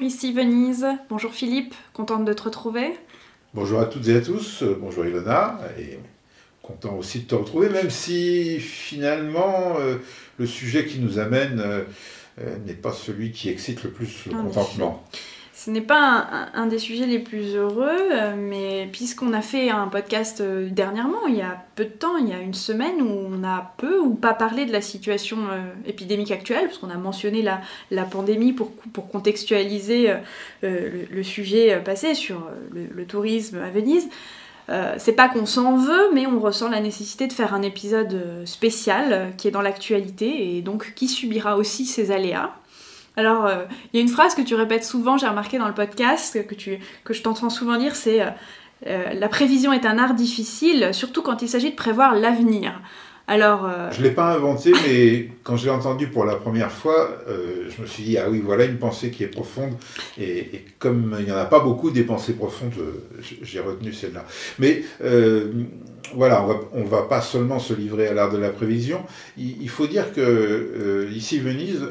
Bonjour, ici Venise. Bonjour Philippe, contente de te retrouver. bonjour à toutes et à tous, euh, bonjour Ilona, et content aussi de te retrouver, même si finalement euh, le sujet qui nous amène euh, n'est pas celui qui excite le plus le En contentement. Ce n'est pas un, des sujets les plus heureux, euh, mais puisqu'on a fait un podcast euh, dernièrement, il y a peu de temps, il y a une semaine, où on a peu ou pas parlé de la situation euh, épidémique actuelle, parce qu'on a mentionné la, pandémie pour, contextualiser le, sujet passé sur le, tourisme à Venise. C'est pas qu'on s'en veut, mais on ressent la nécessité de faire un épisode spécial qui est dans l'actualité et donc qui subira aussi ses aléas. Alors, euh, il y a une phrase que tu répètes souvent, j'ai remarqué dans le podcast, que, tu, que je t'entends souvent dire, c'est euh, euh, La prévision est un art difficile, surtout quand il s'agit de prévoir l'avenir. Euh, Je ne l'ai pas inventé, mais quand je l'ai entendu pour la première fois, euh, je me suis dit, ah oui, voilà une pensée qui est profonde. Et, comme il n'y en a pas beaucoup des pensées profondes, euh, j'ai retenu celle-là. Mais voilà, on on va pas seulement se livrer à l'art de la prévision. Il, il faut dire que ici, Venise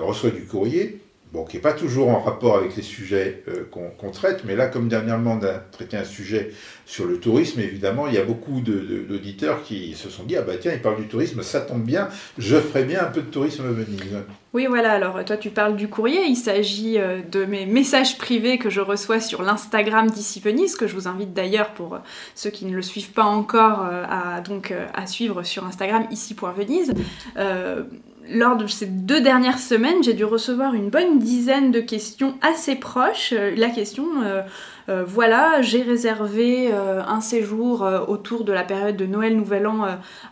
reçoit du courrier. Bon, qui n'est pas toujours en rapport avec les sujets euh, qu'on traite, mais là, comme dernièrement on a traité un sujet sur le tourisme, évidemment, il y a beaucoup d'auditeurs qui se sont dit Ah bah tiens, il parle du tourisme, ça tombe bien, je ferai bien un peu de tourisme à Venise. oui, voilà, alors toi tu parles du courrier, il s'agit euh, de mes messages privés que je reçois sur l'Instagram d'ici Venise, que je vous invite d'ailleurs pour euh, ceux qui ne le suivent pas encore à, donc, à suivre sur Instagram ici.venise. lors de ces deux dernières semaines, j'ai dû recevoir une bonne dizaine de questions assez proches. Euh, La question, euh, euh, voilà, j'ai réservé un séjour autour de la période de Noël Nouvel An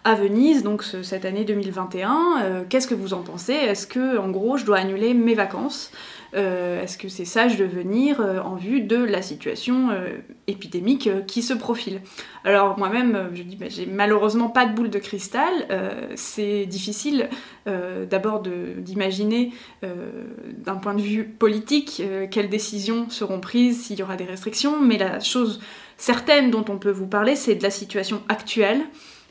à Venise, donc ce- cette année 2021. Euh, Qu'est-ce que vous en pensez? Est-ce que, en gros, je dois annuler mes vacances? Est-ce que c'est sage de venir euh, en vue de la situation euh, épidémique euh, qui se profile? Alors moi-même, euh, je dis, bah, j'ai malheureusement pas de boule de cristal. Euh, c'est difficile euh, d'abord d'imaginer euh, d'un point de vue politique euh, quelles décisions seront prises s'il y aura des restrictions, mais la chose certaine dont on peut vous parler, c'est de la situation actuelle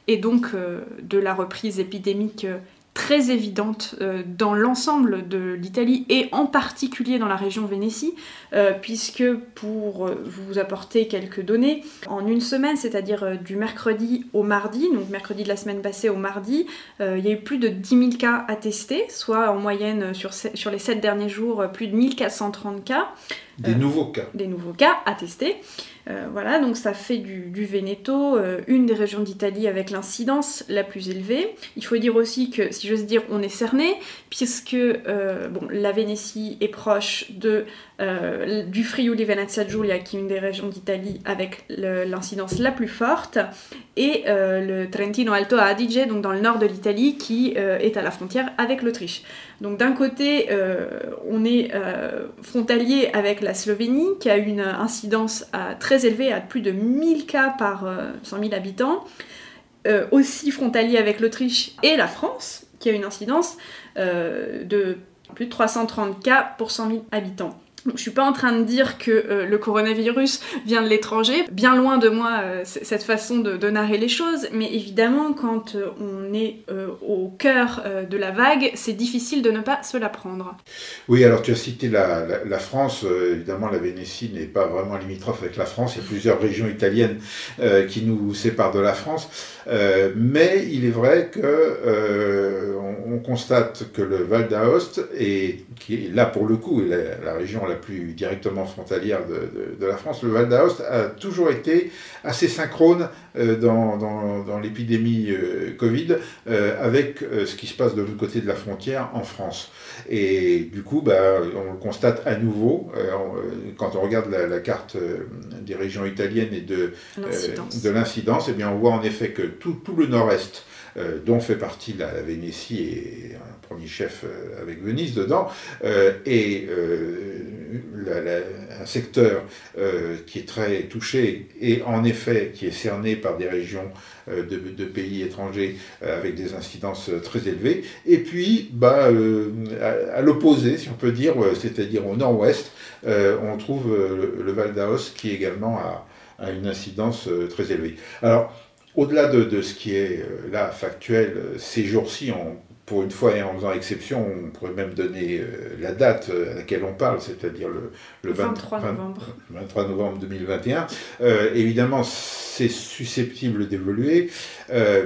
et donc euh, de la reprise épidémique euh, très évidente euh, dans l'ensemble de l'Italie et en particulier dans la région Vénétie, euh, puisque pour euh, vous apporter quelques données, en une semaine, c'est-à-dire du mercredi au mardi, donc mercredi de la semaine passée au mardi, euh, il y a eu plus de 10 000 cas attestés, soit en moyenne sur, les 7 derniers jours, plus de 1430 cas Des nouveaux cas. des nouveaux cas attestés. Euh, voilà, donc ça fait du, Veneto euh, une des régions d'Italie avec l'incidence la plus élevée. Il faut dire aussi que, si j'ose dire, on est cerné, puisque euh, la Vénétie est proche de, du Friuli Venezia Giulia, qui est une des régions d'Italie avec l'incidence la plus forte, et le Trentino Alto Adige, donc dans le nord de l'Italie, qui est à la frontière avec l'Autriche. Donc d'un côté, on est frontalier avec la Slovénie, qui a une incidence à- très élevée, à plus de 1000 cas par euh, 100 000 habitants. Euh, aussi frontalier avec l'Autriche et la France, qui a une incidence euh, de plus de 330 cas pour 100 000 habitants. Je suis pas en train de dire que euh, le coronavirus vient de l'étranger, bien loin de moi euh, cette façon de, narrer les choses, mais évidemment quand euh, on est au cœur de la vague, c'est difficile de ne pas se la prendre. Oui, alors tu as cité la, France, évidemment la Vénétie n'est pas vraiment limitrophe avec la France, il y a plusieurs régions italiennes qui nous séparent de la France, mais il est vrai que on, on constate que le Val d'Aoste, qui est là pour le coup, la, la région la plus directement frontalière de, de- de la France, le Val d'Aoste a toujours été assez synchrone euh, dans, dans- dans l'épidémie euh, Covid euh, avec ce qui se passe de l'autre côté de la frontière en France. Et du coup, bah, on le constate à nouveau quand on regarde la, la carte des régions italiennes et de, L'incidence. de l'incidence, eh bien, on voit en effet que tout, tout le nord-est, euh, dont fait partie la, la Vénétie et un premier chef euh, avec Venise dedans, euh, est euh, un secteur qui est très touché et en effet qui est cerné par des régions de, pays étrangers avec des incidences très élevées. Et puis, bah, à, l'opposé, si on peut dire, c'est-à-dire au nord-ouest, on trouve le, Val d'Aos qui également a, a une incidence très élevée. Alors, au-delà de, ce qui est euh, là factuel, euh, ces jours-ci, pour une fois et en faisant exception, on pourrait même donner euh, la date à laquelle on parle, c'est-à-dire le, 23 novembre. 23 novembre 2021. évidemment, c'est susceptible d'évoluer,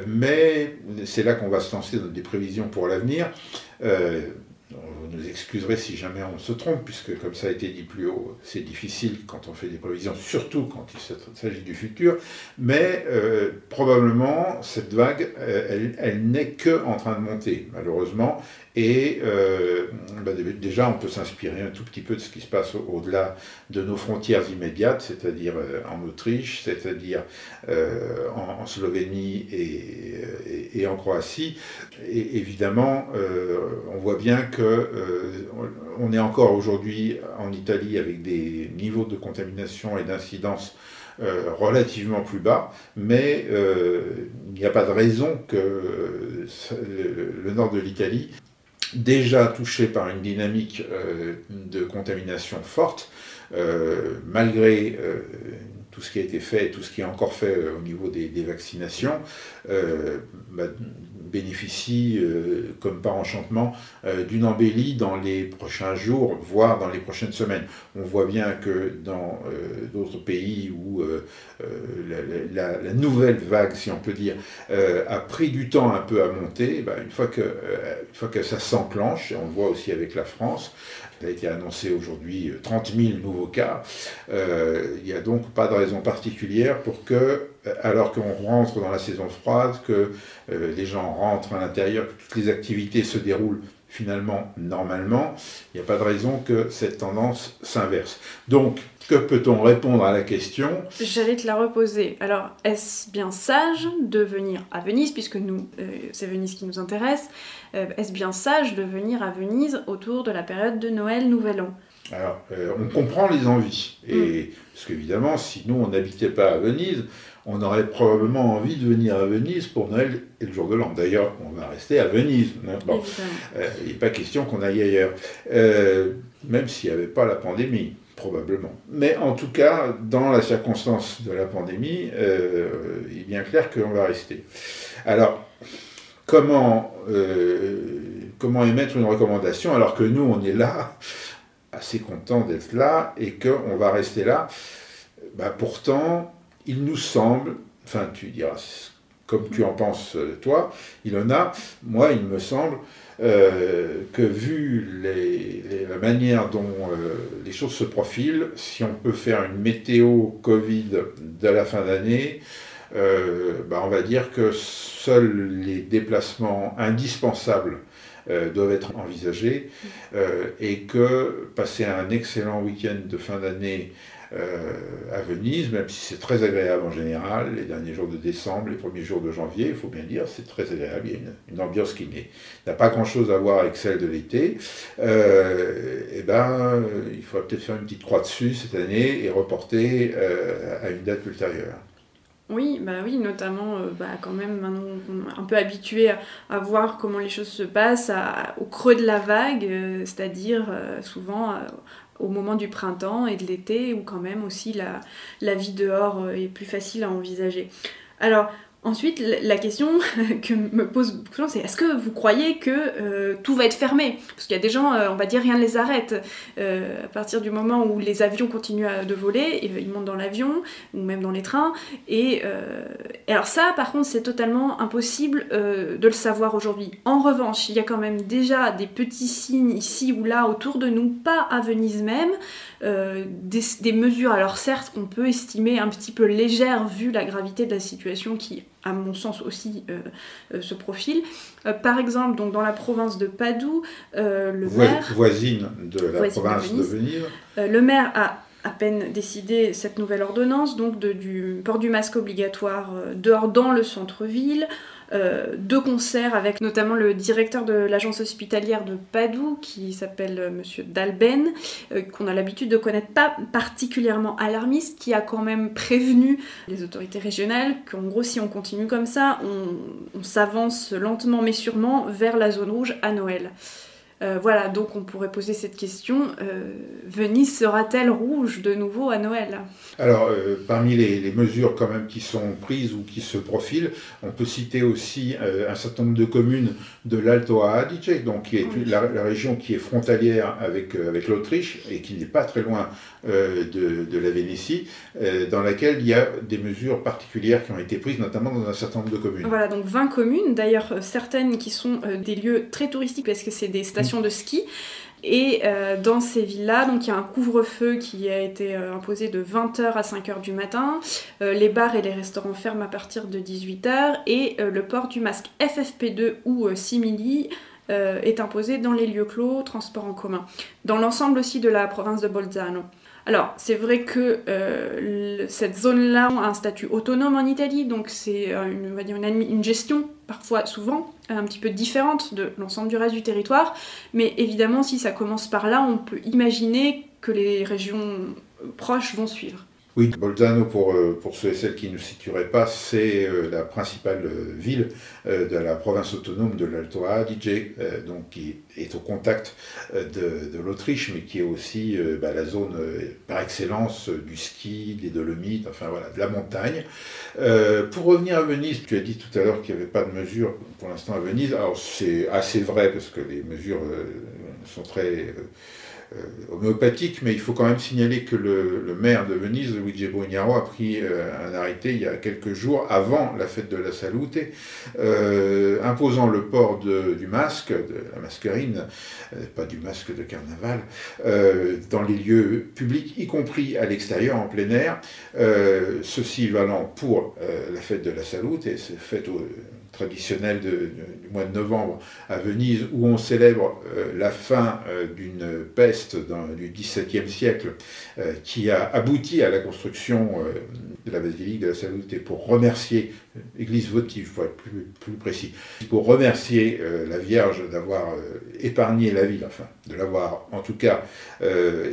mais c'est là qu'on va se lancer dans des prévisions pour l'avenir. Vous nous excuserez si jamais on se trompe, puisque comme ça a été dit plus haut, c'est difficile quand on fait des prévisions, surtout quand il s'agit du futur. Mais euh, probablement, cette vague, euh, elle, elle n'est que en train de monter, malheureusement. Et euh, bah, déjà, on peut s'inspirer un tout petit peu de ce qui se passe au-delà de nos frontières immédiates, c'est-à-dire en Autriche, c'est-à-dire en, Slovénie et, en Croatie. Et évidemment, on voit bien que on est encore aujourd'hui en Italie avec des niveaux de contamination et d'incidence euh, relativement plus bas, mais euh, il n'y a pas de raison que le, nord de l'Italie, déjà touché par une dynamique euh, de contamination forte, malgré tout ce qui a été fait tout ce qui est encore fait au niveau des, vaccinations, bah, bénéficie, euh, comme par enchantement, euh, d'une embellie dans les prochains jours, voire dans les prochaines semaines. On voit bien que dans euh, d'autres pays où la, nouvelle vague, si on peut dire, a pris du temps un peu à monter, ben, une, fois que, ça s'enclenche, on le voit aussi avec la France, il a été annoncé aujourd'hui 30 000 nouveaux cas. il n'y a donc pas de raison particulière pour que alors qu'on rentre dans la saison froide, que euh, les gens rentrent à l'intérieur, que toutes les activités se déroulent finalement normalement, il n'y a pas de raison que cette tendance s'inverse. Donc, que peut-on répondre à la question? J'allais te la reposer. Alors, est-ce bien sage de venir à Venise, puisque nous, euh, c'est Venise qui nous intéresse, euh, est-ce bien sage de venir à Venise autour de la période de Noël, Nouvel An? Alors, on comprend les envies. Et, mm. Parce qu'évidemment, si nous, on n'habitait pas à Venise, on aurait probablement envie de venir à Venise pour Noël et le jour de l'an. D'ailleurs, on va rester à Venise. Bon, euh, il n'est pas question qu'on aille ailleurs, euh, même s'il n'y avait pas la pandémie, probablement. Mais en tout cas, dans la circonstance de la pandémie, euh, il est bien clair qu'on va rester. Alors, comment, comment émettre une recommandation alors que nous, on est là, assez content d'être là, et qu'on va rester là? Bah, Pourtant, il nous semble, enfin tu diras comme tu en penses euh, toi, il en a, moi il me semble euh, que vu la manière dont euh, les choses se profilent, si on peut faire une météo Covid de la fin d'année, bah, on va dire que seuls les déplacements indispensables doivent être envisagés et que passer un excellent week-end de fin d'année à Venise, même si c'est très agréable en général, les derniers jours de décembre, les premiers jours de janvier, il faut bien dire, c'est très agréable, il y a une, ambiance qui n'a pas grand-chose à voir avec celle de l'été, euh, eh ben, il faudrait peut-être faire une petite croix dessus cette année et reporter euh, à une date ultérieure. Oui, bah oui, notamment bah, quand même maintenant un peu habitué à, voir comment les choses se passent au creux de la vague, c'est-à-dire souvent au moment du printemps et de l'été, où quand même aussi la, la vie dehors euh, est plus facile à envisager. Alors, Ensuite, la question que me pose beaucoup de gens, c'est est-ce que vous croyez que euh, tout va être fermé? Parce qu'il y a des gens, euh, on va dire, rien ne les arrête. Euh, à partir du moment où les avions continuent de voler, ils montent dans l'avion, ou même dans les trains. Et, alors ça, par contre, c'est totalement impossible de le savoir aujourd'hui. En revanche, il y a quand même déjà des petits signes ici ou là autour de nous, pas à Venise même, des, des mesures, alors certes, qu'on peut estimer un petit peu légères vu la gravité de la situation qui à mon sens aussi euh, euh, ce profil. Euh, par exemple, donc dans la province de Padoue, le maire... Voisine de la province de Venise. le maire a à peine décidé cette nouvelle ordonnance, donc du port du masque obligatoire dehors dans le centre-ville, deux concerts avec notamment le directeur de l'agence hospitalière de Padoue qui s'appelle Monsieur Dalben, qu'on a l'habitude de connaître pas particulièrement alarmiste, qui a quand même prévenu les autorités régionales qu'en gros si on continue comme ça, on s'avance lentement mais sûrement vers la zone rouge à Noël. Euh, voilà, donc on pourrait poser cette question, euh, Venise sera-t-elle rouge de nouveau à Noël? Alors, euh, parmi les, mesures quand même qui sont prises ou qui se profilent, on peut citer aussi un certain nombre de communes de l'Alto Adige, donc qui est la, région qui est frontalière avec, avec l'Autriche et qui n'est pas très loin de, la Vénétie, dans laquelle il y a des mesures particulières qui ont été prises, notamment dans un certain nombre de communes. Voilà, donc 20 communes, d'ailleurs certaines qui sont des lieux très touristiques parce que c'est des stations de ski. Et euh, dans ces villes-là, donc il y a un couvre-feu qui a été euh, imposé de 20h à 5h du matin. Euh, les bars et les restaurants ferment à partir de 18h et le port du masque FFP2 ou simili est imposé dans les lieux clos, transports en commun. Dans l'ensemble aussi de la province de Bolzano. Alors, c'est vrai que euh, cette zone-là a un statut autonome en Italie, donc c'est euh, une, gestion, parfois, souvent, un petit peu différente de l'ensemble du reste du territoire. Mais évidemment, si ça commence par là, on peut imaginer que les régions proches vont suivre. Oui, Bolzano, pour, euh, pour ceux et celles qui ne situeraient pas, c'est euh, la principale euh, ville de la province autonome de l'Alto Adige, donc qui est au contact de, l'Autriche, mais qui est aussi bah, la zone par excellence du ski, des Dolomites, enfin voilà, de la montagne. pour revenir à Venise, tu as dit tout à l'heure qu'il n'y avait pas de mesures pour l'instant à Venise. Alors c'est assez vrai parce que les mesures sont très homéopathique, mais il faut quand même signaler que le, maire de Venise, Luigi Brugnaro, a pris euh, un arrêté il y a quelques jours, avant la fête de la Salute, euh, imposant le port du masque, de la masquerine, pas du masque de carnaval, dans les lieux publics, y compris à l'extérieur, en plein air, ceci valant pour la fête de la Salute, et c'est fête traditionnel du mois de novembre à Venise, où on célèbre euh, la fin euh, d'une peste du XVIIe siècle euh, qui a abouti à la construction de la basilique de la Salute pour remercier, église votive pour être plus précis, pour remercier la Vierge d'avoir épargné la ville, enfin de l'avoir en tout cas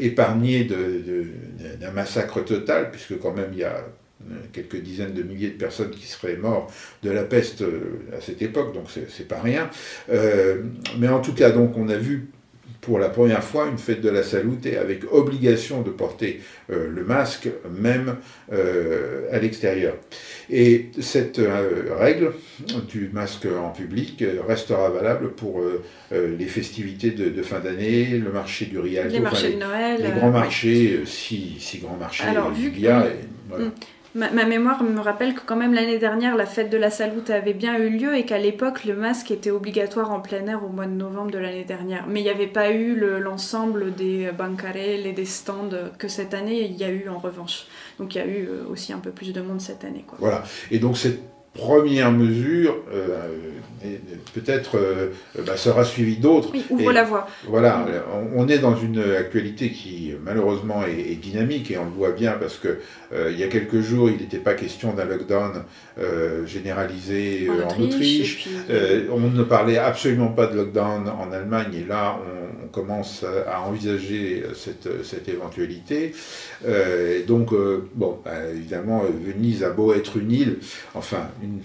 épargné d'un massacre total, puisque quand même il y a quelques dizaines de milliers de personnes qui seraient mortes de la peste euh, à cette époque, donc c'est pas rien. Euh, mais en tout cas, donc on a vu pour la première fois une fête de la salute avec obligation de porter euh, le masque même à l'extérieur. Et cette règle du masque en public restera valable pour les festivités de, fin d'année, le marché du Rialto, les marchés de Noël, les grands marchés, si, si grands marchés Alors, il y a. Ma, mémoire me rappelle que quand même l'année dernière, la fête de la Salute avait bien eu lieu et qu'à l'époque, le masque était obligatoire en plein air au mois de novembre de l'année dernière. Mais il n'y avait pas eu l'ensemble des bancarelles et des stands que cette année, il y a eu en revanche. Donc il y a eu euh, aussi un peu plus de monde cette année. Voilà. Et donc cette première mesure, euh, peut-être euh, bah, sera suivie d'autres. Oui, ouvre la voie. Voilà, on, est dans une actualité qui malheureusement est, dynamique et on le voit bien parce que euh, il y a quelques jours, il n'était pas question d'un lockdown généralisé en, Autriche. on ne parlait absolument pas de lockdown en Allemagne et là, on, commence à, envisager cette, cette éventualité. donc, bon, bah, évidemment, Venise a beau être une île, enfin, une,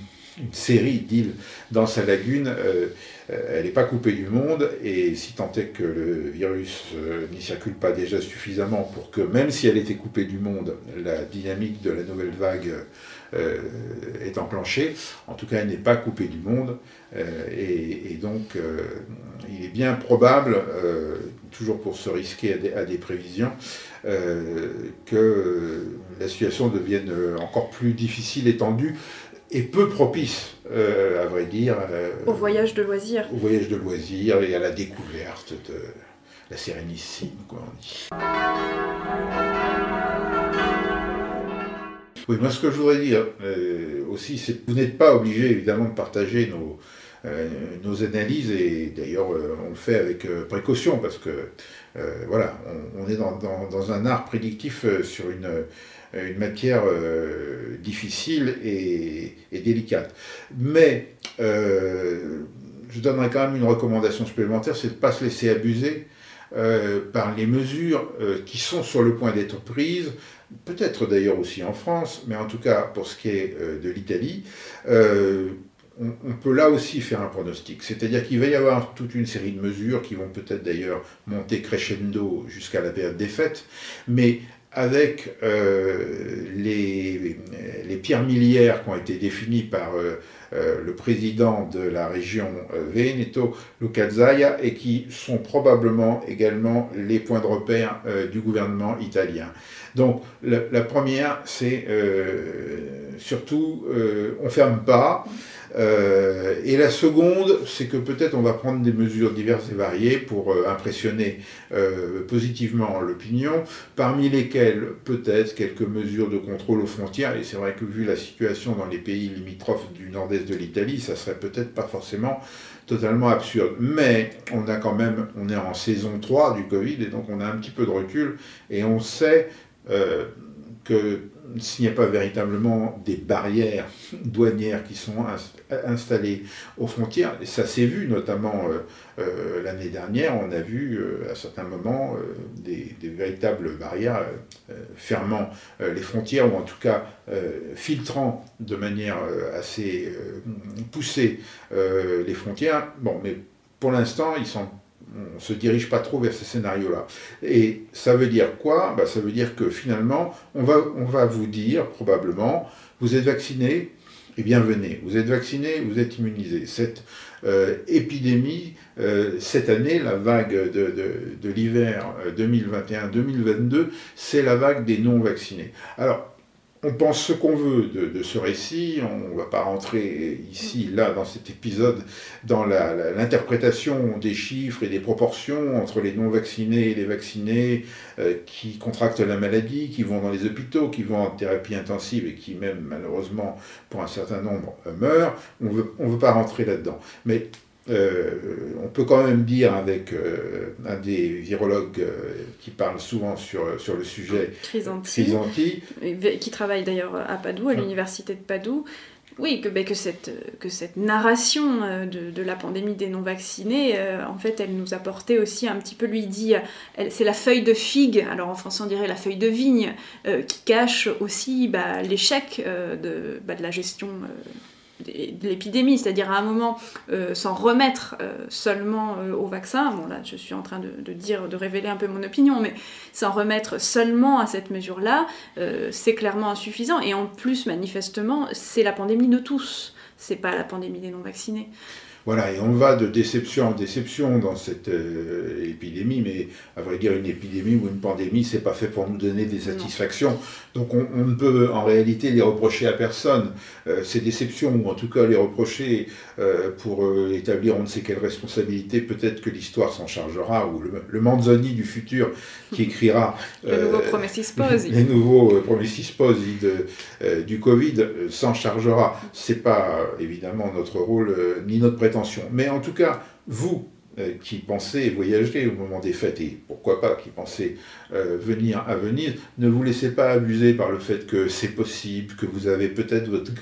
série d'îles dans sa lagune, euh, euh, elle n'est pas coupée du monde, et si tant est que le virus euh, n'y circule pas déjà suffisamment pour que, même si elle était coupée du monde, la dynamique de la nouvelle vague est enclenchée, en tout cas elle n'est pas coupée du monde, et, donc il est bien probable, toujours pour se risquer à des prévisions, que la situation devienne encore plus difficile et tendue et peu propice, euh, à vrai dire. Euh, au voyage de loisirs. Au voyage de loisirs et à la découverte de la Sérénissime, quoi on dit. Oui, moi ce que je voudrais dire euh, aussi, c'est que vous n'êtes pas obligé évidemment de partager nos, nos analyses, et d'ailleurs on le fait avec précaution, parce que voilà, on, est dans, dans, dans, un art prédictif sur une une matière difficile et, délicate. Mais je donnerais quand même une recommandation supplémentaire, c'est de ne pas se laisser abuser par les mesures qui sont sur le point d'être prises, peut-être d'ailleurs aussi en France, mais en tout cas pour ce qui est de l'Italie, on, peut là aussi faire un pronostic. C'est-à-dire qu'il va y avoir toute une série de mesures qui vont peut-être d'ailleurs monter crescendo jusqu'à la période des fêtes, mais avec euh, les, pierres miliaires qui ont été définies par euh, le président de la région Veneto Lucazzaia et qui sont probablement également les points de repère du gouvernement italien. Donc la, première, c'est surtout on ferme pas. Euh, et la seconde, c'est que peut-être on va prendre des mesures diverses et variées pour euh, impressionner euh, positivement l'opinion, parmi lesquelles peut-être quelques mesures de contrôle aux frontières. Et c'est vrai que vu la situation dans les pays limitrophes du de l'Italie, ça serait peut-être pas forcément totalement absurde. Mais on a quand même, on est en saison 3 du Covid et donc on a un petit peu de recul et on sait que s'il n'y a pas véritablement des barrières douanières qui sont installées aux frontières, et ça s'est vu notamment euh, euh, l'année dernière, on a vu euh, à certains moments des, véritables barrières fermant les frontières, ou en tout cas filtrant de manière assez poussée les frontières. Bon, mais pour l'instant, ils sont on ne se dirige pas trop vers ces scénarios-là. Et ça veut dire quoi? Bah, Ça veut dire que finalement, on va, on va vous dire probablement, vous êtes vacciné, eh bien venez, vous êtes vacciné, vous êtes immunisé. Cette euh, épidémie, euh, cette année, la vague de, de l'hiver 2021-2022, euh, c'est la vague des non-vaccinés. Alors, on pense ce qu'on veut de, ce récit, on ne va pas rentrer ici, là, dans cet épisode, dans l'interprétation des chiffres et des proportions entre les non-vaccinés et les vaccinés euh, qui contractent la maladie, qui vont dans les hôpitaux, qui vont en thérapie intensive et qui même, malheureusement, pour un certain nombre, euh, meurent. On ne veut pas rentrer là-dedans. Mais on peut quand même dire avec euh, un des virologues euh, qui parle souvent sur, sur le sujet, Crisanti, qui travaille d'ailleurs à Padoue, à l'université de Padoue, oui, que, ben, que, cette, que cette narration de, la pandémie des non-vaccinés, en fait, elle nous apportait aussi un petit peu, lui dit, c'est la feuille de figue, alors en français on dirait la feuille de vigne, qui cache aussi bah, l'échec de, bah, de la gestion de l'épidémie, c'est-à-dire à un moment euh, s'en remettre euh, seulement euh, au vaccin, bon là je suis en train de, dire, de révéler un peu mon opinion, mais s'en remettre seulement à cette mesure-là, c'est clairement insuffisant, et en plus manifestement c'est la pandémie de tous, c'est pas la pandémie des non-vaccinés. Voilà, et on va de déception en déception dans cette euh, épidémie, mais à vrai dire, une épidémie ou une pandémie, c'est pas fait pour nous donner des satisfactions. Donc on, ne peut en réalité les reprocher à personne. Euh, ces déceptions, ou en tout cas les reprocher euh, pour établir on ne sait quelle responsabilité, peut-être que l'histoire s'en chargera, ou le, le, Manzoni du futur qui écrira le nouveau les nouveaux Promessis du Covid s'en chargera. C'est pas évidemment notre rôle ni notre mais en tout cas, vous euh, qui pensez voyager au moment des fêtes, et pourquoi pas qui pensez euh, venir à Venise, ne vous laissez pas abuser par le fait que c'est possible, que vous avez peut-être votre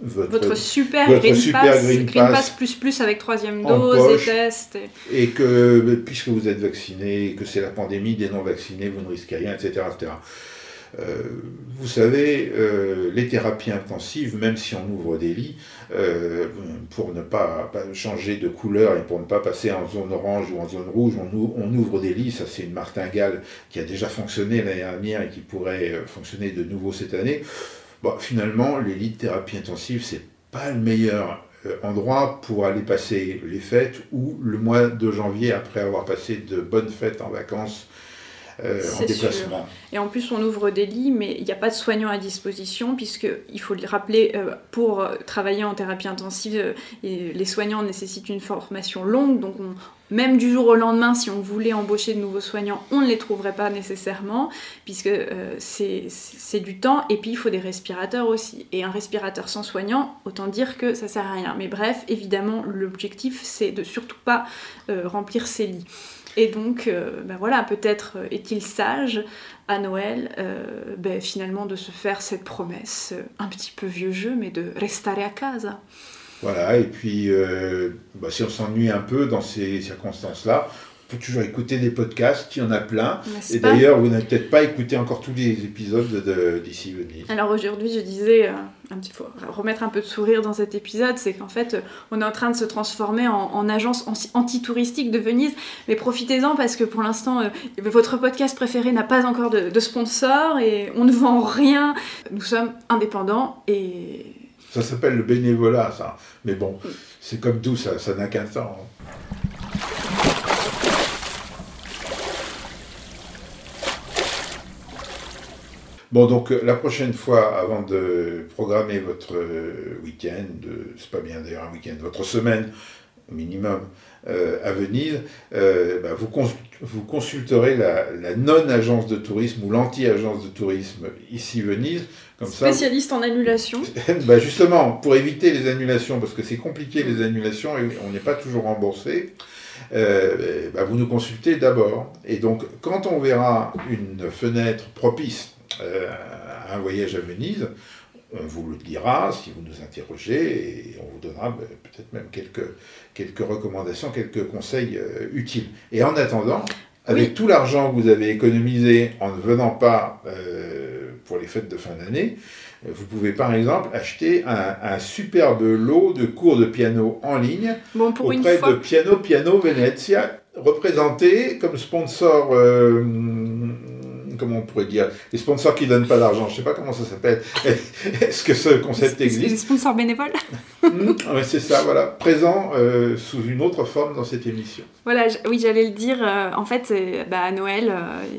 votre, super, green, pass, plus plus avec troisième dose et test. Et... que puisque vous êtes vacciné, que c'est la pandémie des non-vaccinés, vous ne risquez rien, etc. etc. Euh, vous savez, euh, les thérapies intensives, même si on ouvre des lits, euh, pour ne pas, changer de couleur et pour ne pas passer en zone orange ou en zone rouge, on, ouvre des lits. Ça, c'est une martingale qui a déjà fonctionné l'année dernière et qui pourrait fonctionner de nouveau cette année. Finalement, les lits de thérapie intensive, c'est pas le meilleur endroit pour aller passer les fêtes ou le mois de janvier après avoir passé de bonnes fêtes en vacances euh, en déplacement. Et en plus, on ouvre des lits, mais il n'y a pas de soignants à disposition, puisqu'il faut le rappeler, euh, pour travailler en thérapie intensive, euh, les soignants nécessitent une formation longue, donc même du jour au lendemain, si on voulait embaucher de nouveaux soignants, on ne les trouverait pas nécessairement, puisque euh, c'est du temps, et puis il faut des respirateurs aussi. Et un respirateur sans soignant, autant dire que ça sert à rien. Mais bref, évidemment, l'objectif, c'est de surtout pas euh, remplir ces lits. Et donc, euh, ben voilà, peut-être est-il sage à Noël, ben finalement, de se faire cette promesse, un petit peu vieux jeu, mais de restare a casa. Voilà, et puis euh, bah, si on s'ennuie un peu dans ces circonstances-là, on peut toujours écouter des podcasts, il y en a plein. Et d'ailleurs, vous n'avez peut-être pas écouté encore tous les épisodes d'ici Venise. Alors aujourd'hui, je disais, euh, un petit, faut remettre un peu de sourire dans cet épisode, c'est qu'en fait, on est en train de se transformer en, agence anti-touristique de Venise. Mais profitez-en parce que pour l'instant, euh, votre podcast préféré n'a pas encore de, de sponsor et on ne vend rien. Nous sommes indépendants et ça s'appelle le bénévolat, ça. Mais bon, c'est comme tout, ça n'a qu'un temps. Bon, donc euh, la prochaine fois, avant de programmer votre euh, week-end, c'est pas bien d'ailleurs un week-end, votre semaine au minimum euh, à Venise, bah, vous, vous, consulterez la, la non-agence de tourisme ou l'anti-agence de tourisme ici Venise Spécialiste en annulation. bah justement, pour éviter les annulations, parce que c'est compliqué les annulations et on n'est pas toujours remboursé, euh, bah, vous nous consultez d'abord. Et donc, quand on verra une fenêtre propice euh, à un voyage à Venise, on vous le dira si vous nous interrogez et on vous donnera bah, peut-être même quelques, quelques recommandations, quelques conseils euh, utiles. Et en attendant, avec tout l'argent que vous avez économisé en ne venant pas pour les fêtes de fin d'année, vous pouvez par exemple acheter un, superbe lot de cours de piano en ligne bon, pour auprès de Piano Piano Venezia, représenté comme sponsor, euh, comment on pourrait dire, les sponsors qui ne donnent pas d'argent, je ne sais pas comment ça s'appelle. Est-ce que ce concept existe Les sponsors bénévoles hmm, C'est ça, voilà, présent euh, sous une autre forme dans cette émission. Voilà, oui, j'allais le dire, euh, en fait, bah, à Noël,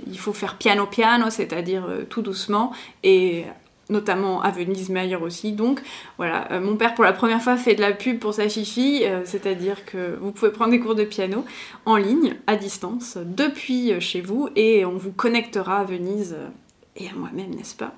il faut faire piano piano, c'est-à-dire tout doucement, et notamment à Venise, mais ailleurs aussi. Donc voilà, euh, mon père pour la première fois fait de la pub pour sa fifi, euh, c'est-à-dire que vous pouvez prendre des cours de piano en ligne, à distance, depuis euh, chez vous, et on vous connectera à Venise et à moi-même, n'est-ce pas?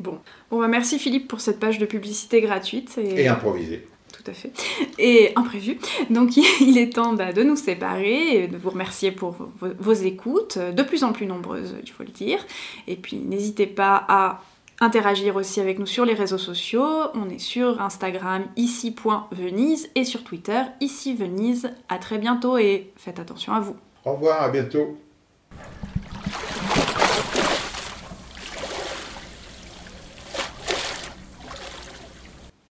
Bon, bon bah, merci Philippe pour cette page de publicité gratuite. Et, et improvisée. Tout à fait. Et imprévu. Donc il est temps bah, de nous séparer, et de vous remercier pour vos, vos écoutes, de plus en plus nombreuses, il faut le dire. Et puis n'hésitez pas à interagir aussi avec nous sur les réseaux sociaux. On est sur Instagram ici.venise et sur Twitter ici Venise. À très bientôt et faites attention à vous. Au revoir, à bientôt.